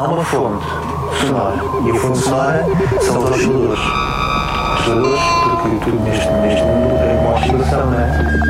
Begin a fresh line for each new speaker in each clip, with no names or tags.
há uma fonte sonora. E a fonte sonora são os osciladores. Osciladores, porque tudo neste, neste mundo é uma oscilação, não é?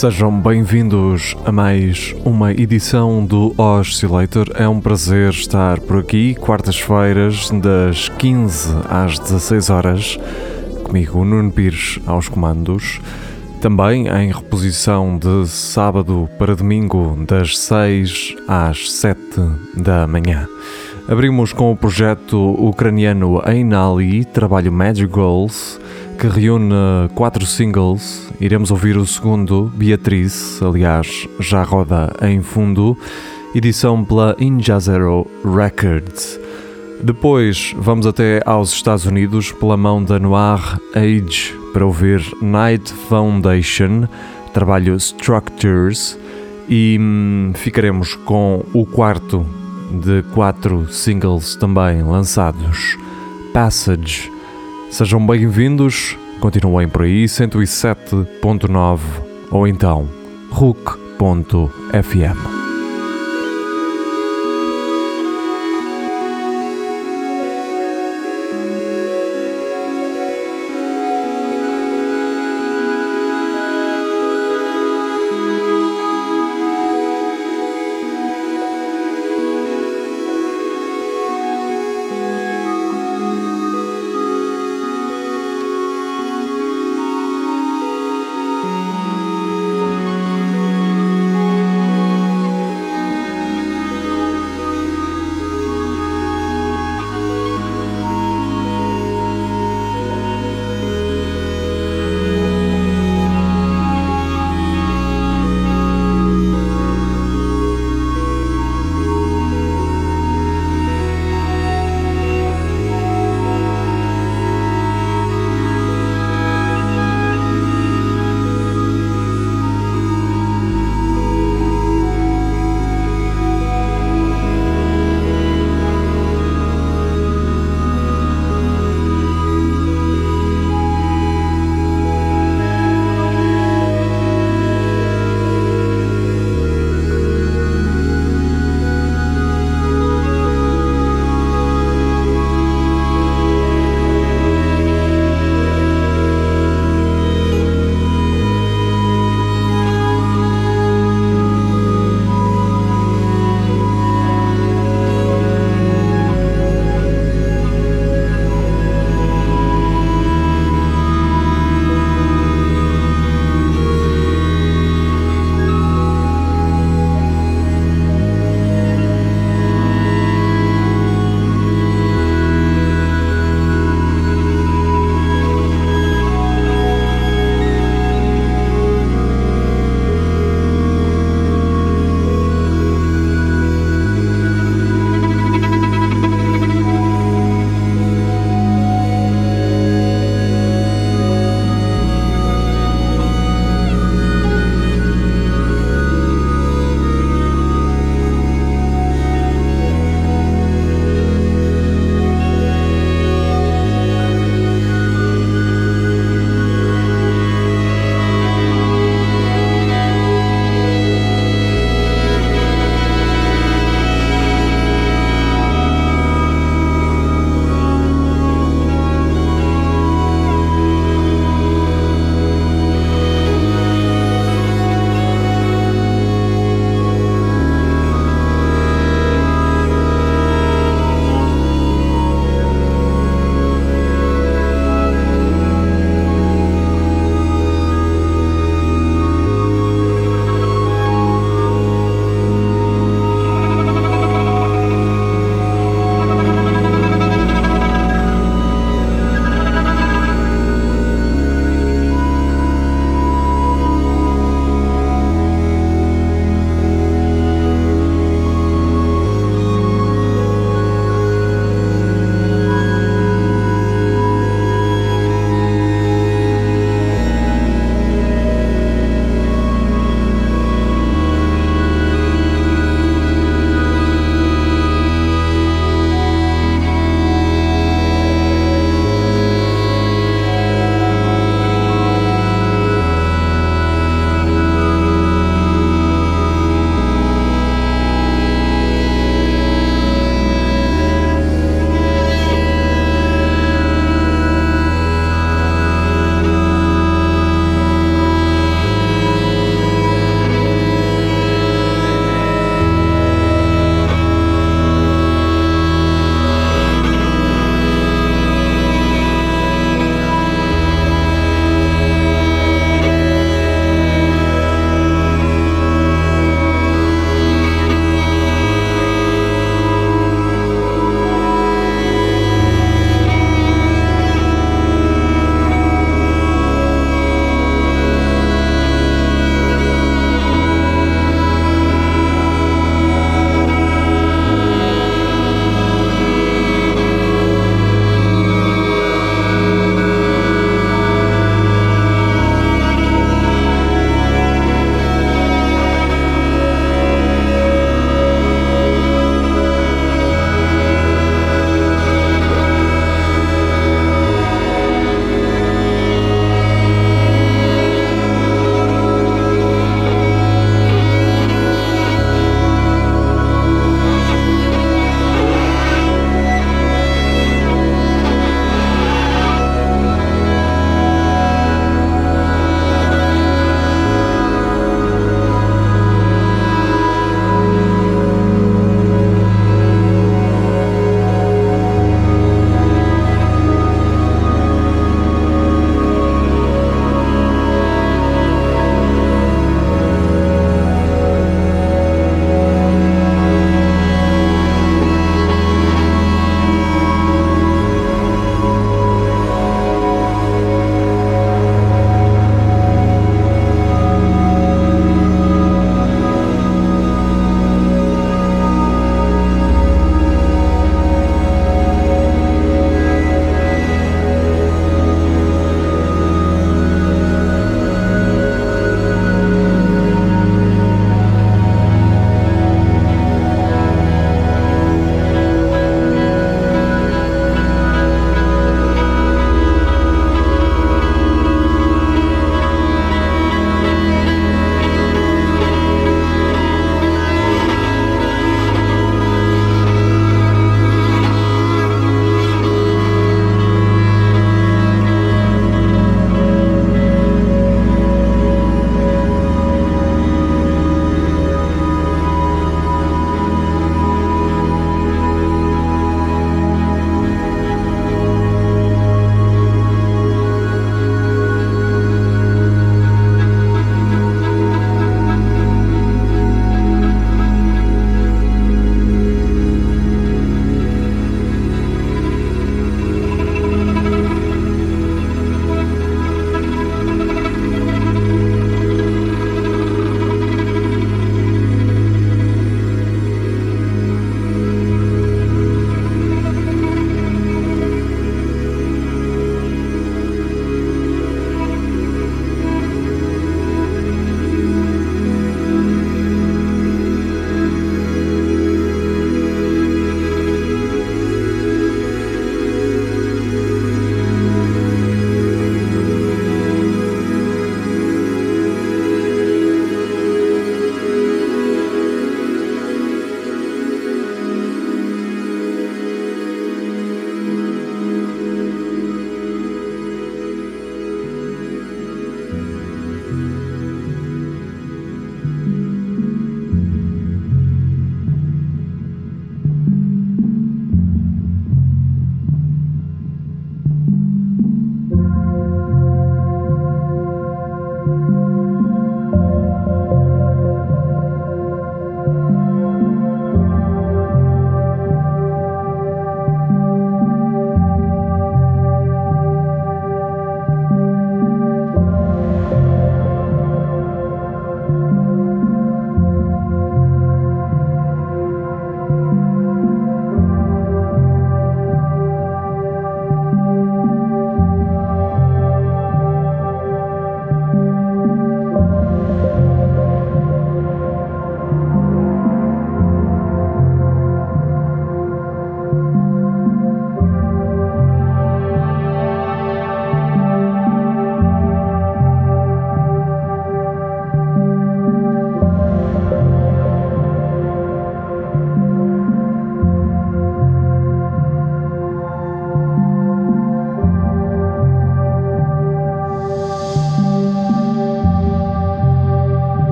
Sejam bem-vindos a mais uma edição do Oscillator. É um prazer estar por aqui, quartas-feiras, das 15 às 16 horas, comigo, Nuno Pires, aos comandos. Também em reposição de sábado para domingo, das 6 às 7 da manhã. Abrimos com o projeto ucraniano Einali, trabalho Magic Goals, que reúne quatro singles. Iremos ouvir o segundo, Beatriz, aliás, já roda em fundo, edição pela Ninja Zero Records. Depois vamos até aos Estados Unidos pela mão da Noir Age para ouvir Night Foundation, trabalho Structures, e hum, ficaremos com o quarto de quatro singles também lançados, Passage. Sejam bem-vindos, continuem por aí, 107.9 ou então RUC.fm.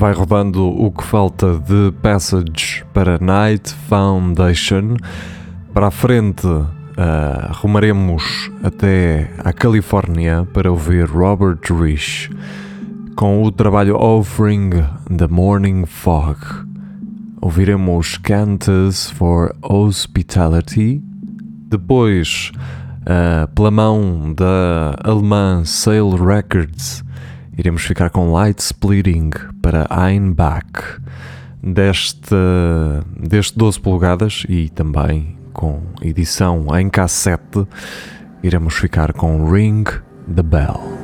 vai rodando o que falta de Passage para Night Foundation. Para a frente, uh, rumaremos até a Califórnia para ouvir Robert Rich com o trabalho Offering the Morning Fog. Ouviremos Cantus for Hospitality. Depois, uh, pela mão da alemã Sale Records, iremos ficar com Light Splitting para Einbach. Deste, deste 12 polegadas e também com edição em cassete, iremos ficar com Ring the Bell.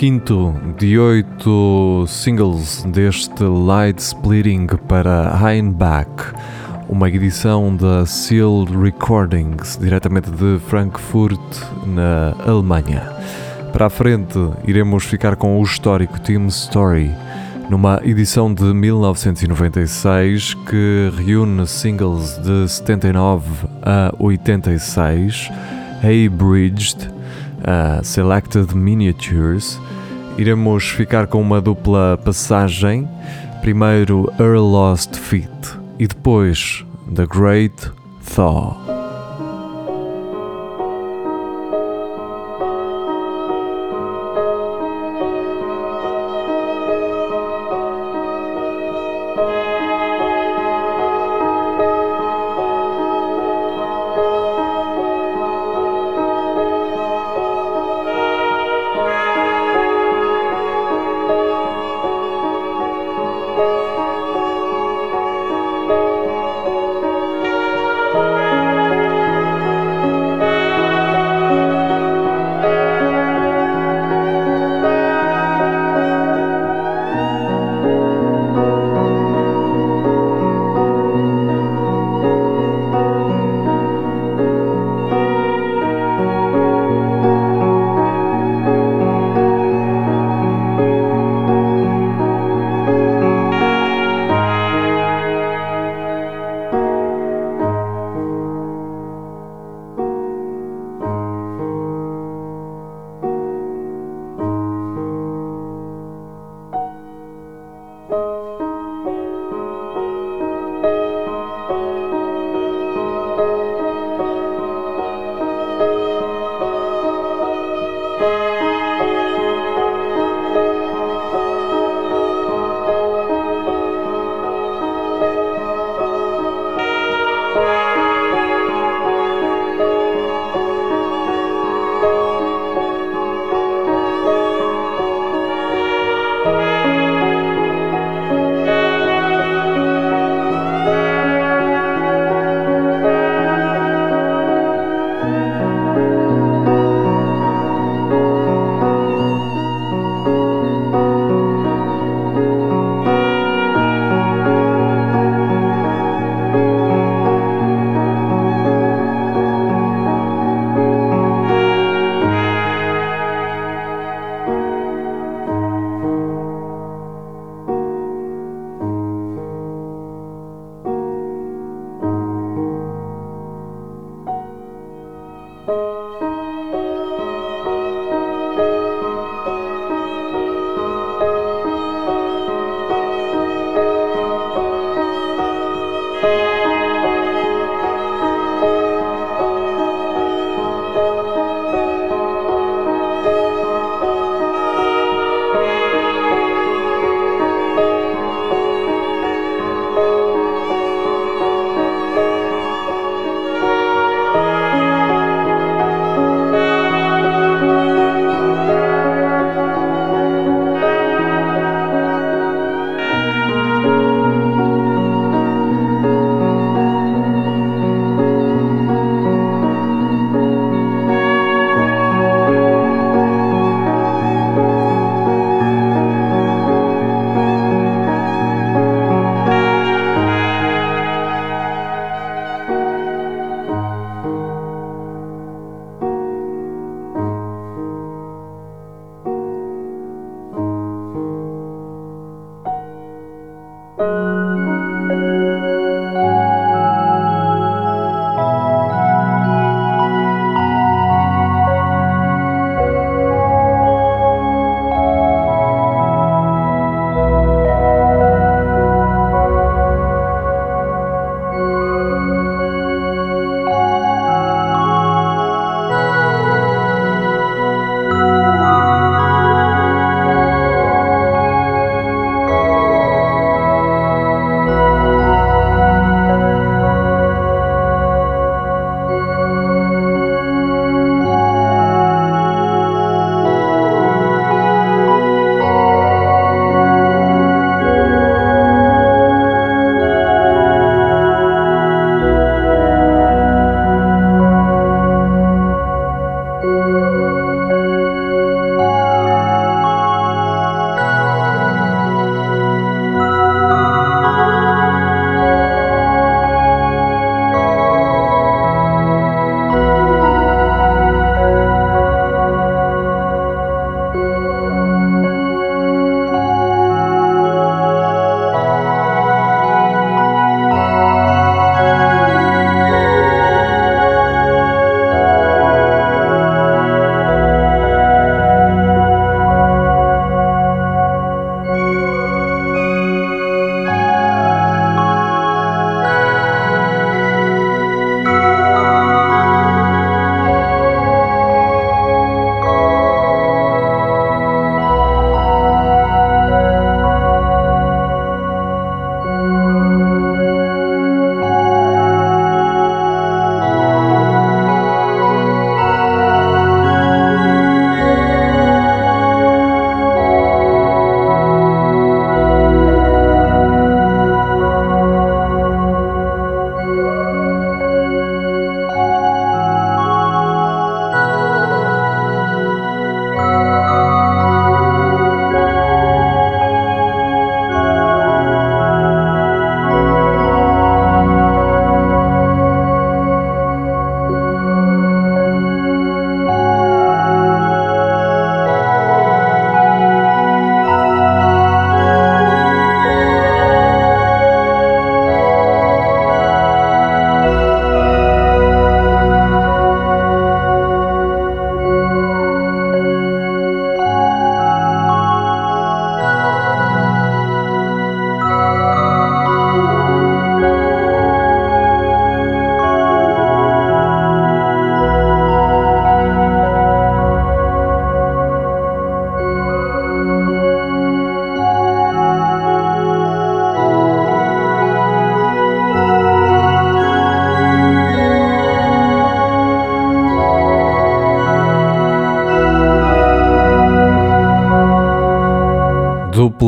Quinto de oito singles deste Light Splitting para Heinbach, uma edição da Seal Recordings, diretamente de Frankfurt, na Alemanha. Para a frente, iremos ficar com o histórico Team Story, numa edição de 1996 que reúne singles de 79 a 86, Hey Bridged, uh, Selected Miniatures. Iremos ficar com uma dupla passagem, primeiro Earl Lost Feet e depois The Great Thaw.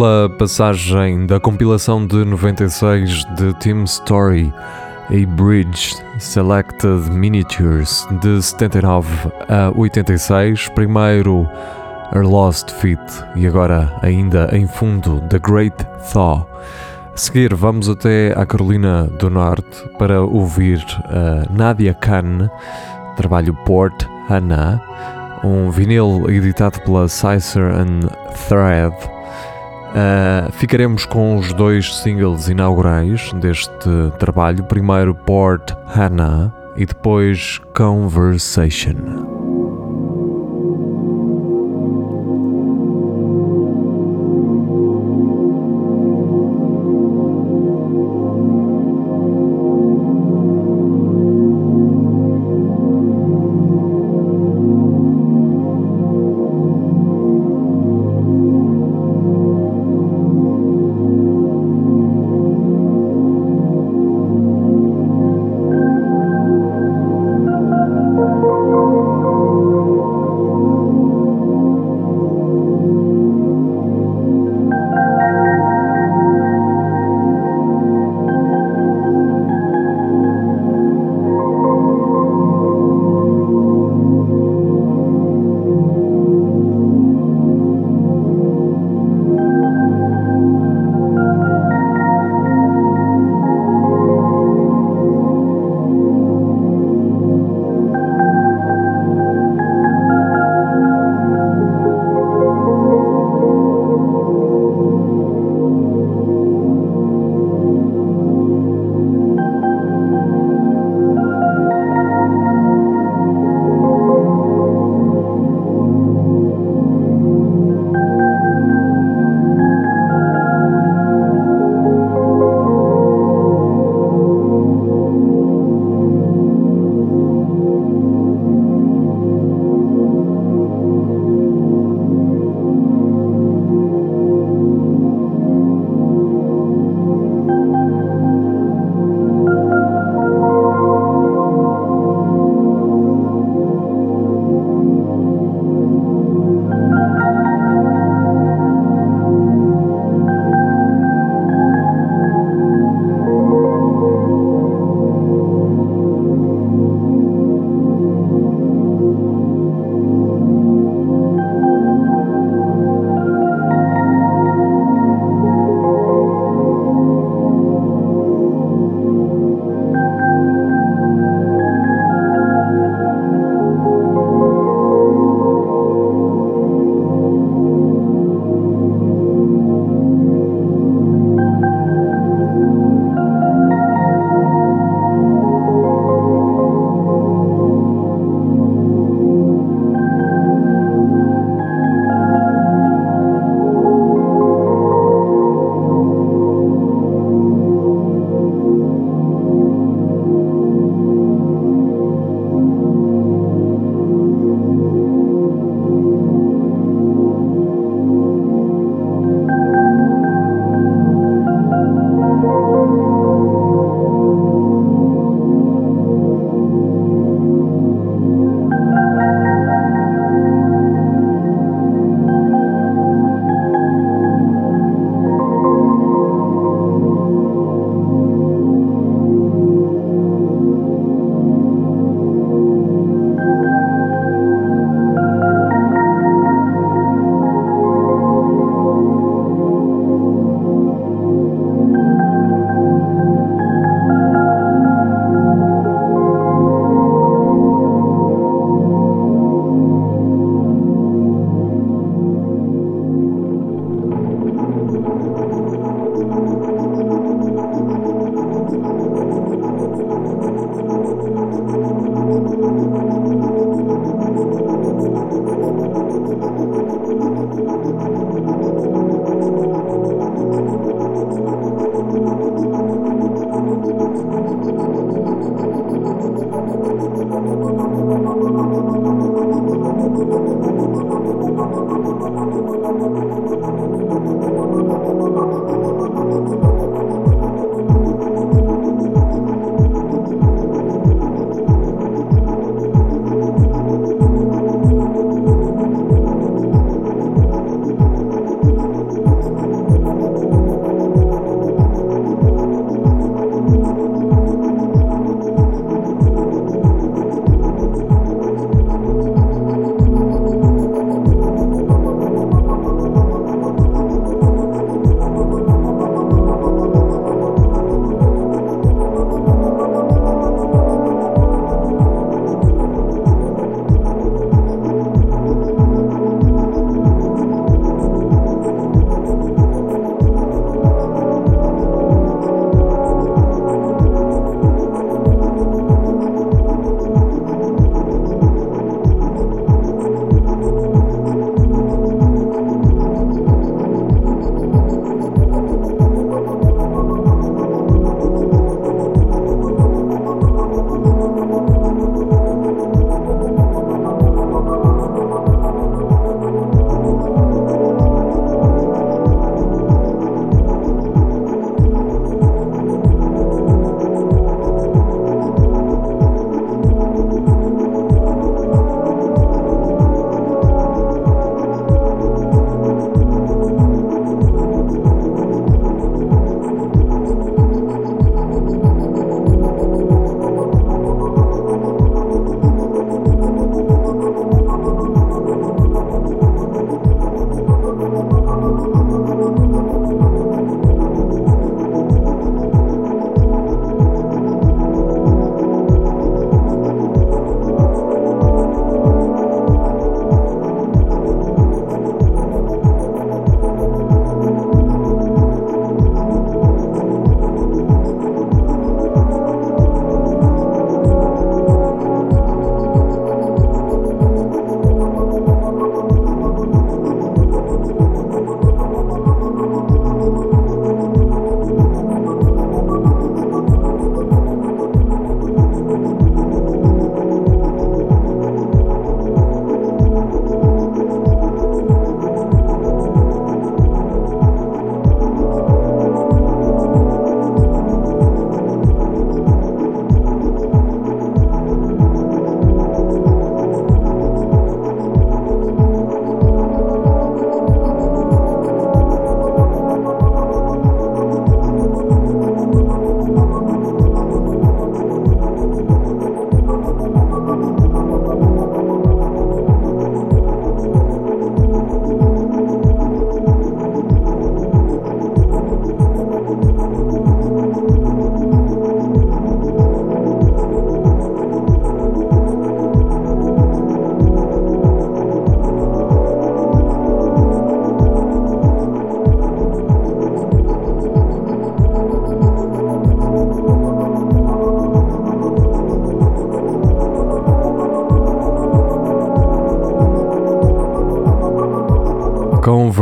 Dupla passagem da compilação de 96 de Team Story, A Bridge Selected Miniatures de 79 a 86. Primeiro Her Lost Feet e agora ainda em fundo The Great Thaw. A seguir vamos até à Carolina do Norte para ouvir a Nadia Khan, trabalho Port Hannah, um vinil editado pela Sicer and Thread Uh, ficaremos com os dois singles inaugurais deste trabalho, primeiro Port Hannah e depois Conversation.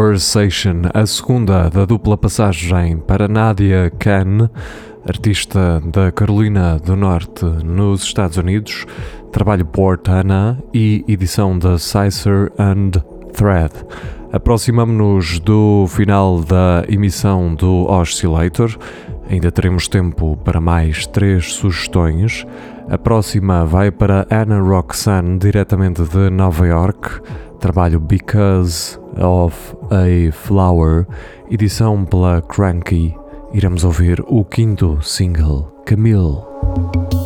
Conversation, a segunda da dupla passagem para Nadia Khan, artista da Carolina do Norte, nos Estados Unidos, trabalho Portana e edição da Sicer and Thread. Aproximamos-nos do final da emissão do Oscillator. Ainda teremos tempo para mais três sugestões. A próxima vai para Anna Roxanne, diretamente de Nova York. Trabalho Because of a Flower, edição pela Cranky. Iremos ouvir o quinto single, Camille.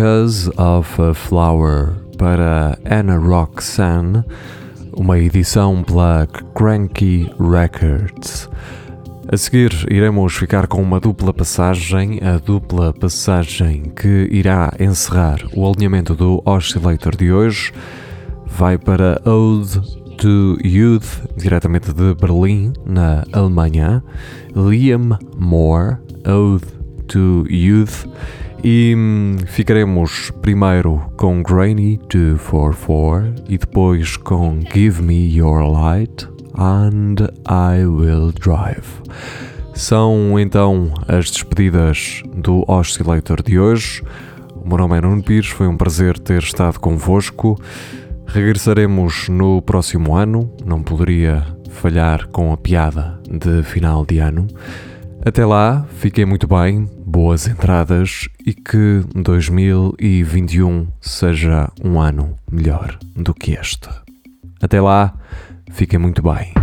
Because of a Flower para Anna Roxanne, uma edição pela Cranky Records. A seguir, iremos ficar com uma dupla passagem, a dupla passagem que irá encerrar o alinhamento do Oscillator de hoje. Vai para Ode to Youth, diretamente de Berlim, na Alemanha. Liam Moore, Ode to Youth E hum, ficaremos primeiro com Grainy 244 e depois com Give Me Your Light and I Will Drive. São então as despedidas do Oscillator de hoje. O meu nome é Nuno Pires, foi um prazer ter estado convosco. Regressaremos no próximo ano, não poderia falhar com a piada de final de ano. Até lá, fiquem muito bem, boas entradas e que 2021 seja um ano melhor do que este. Até lá, fiquem muito bem.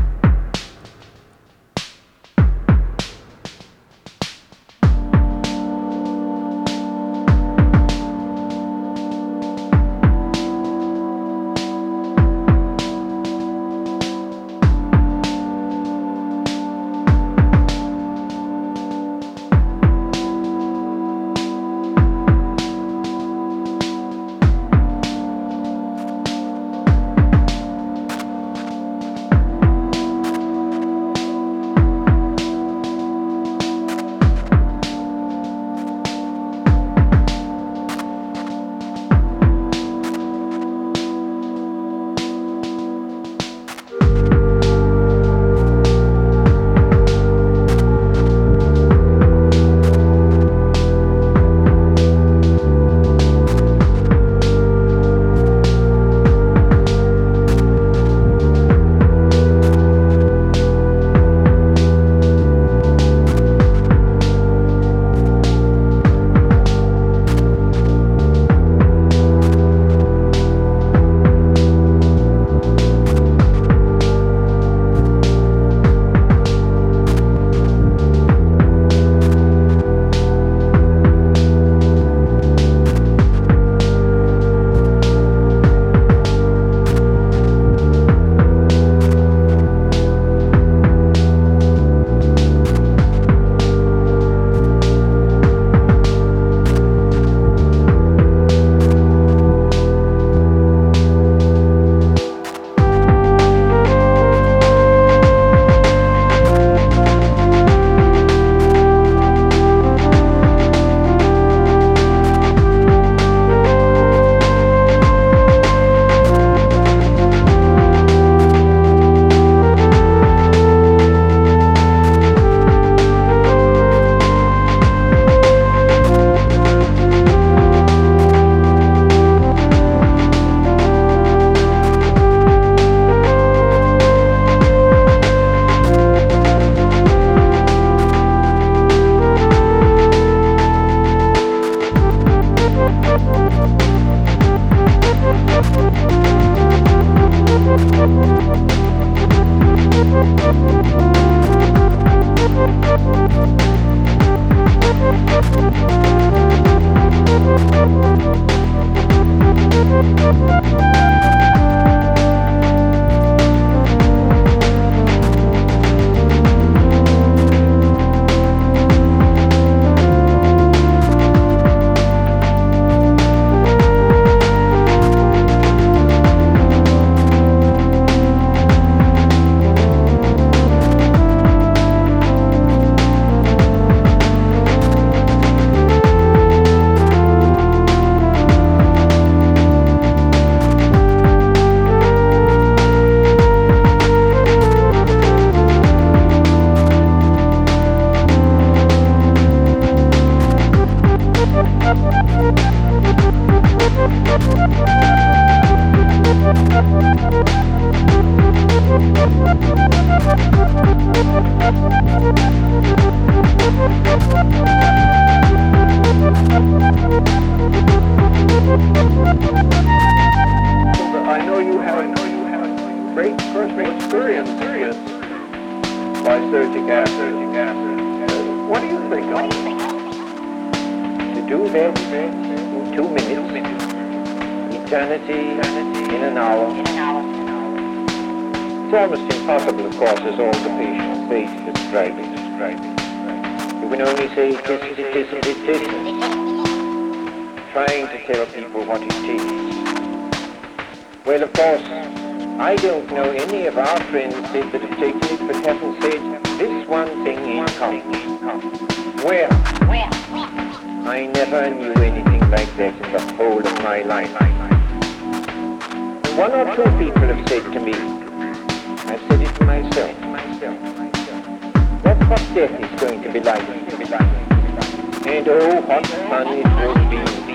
hour. It's almost impossible, of course, as all the patient says to describe it, describe. You can only say it isn't, it isn't, it isn't. Trying to tell people what it is. Well, of course, I don't know any of our friends that have taken it but haven't said this one thing in common. Where? Where? I never knew anything like that in the whole of my life. One or two people have said to me, I've said it to myself, that's what death is going to be like. And oh, what fun it would be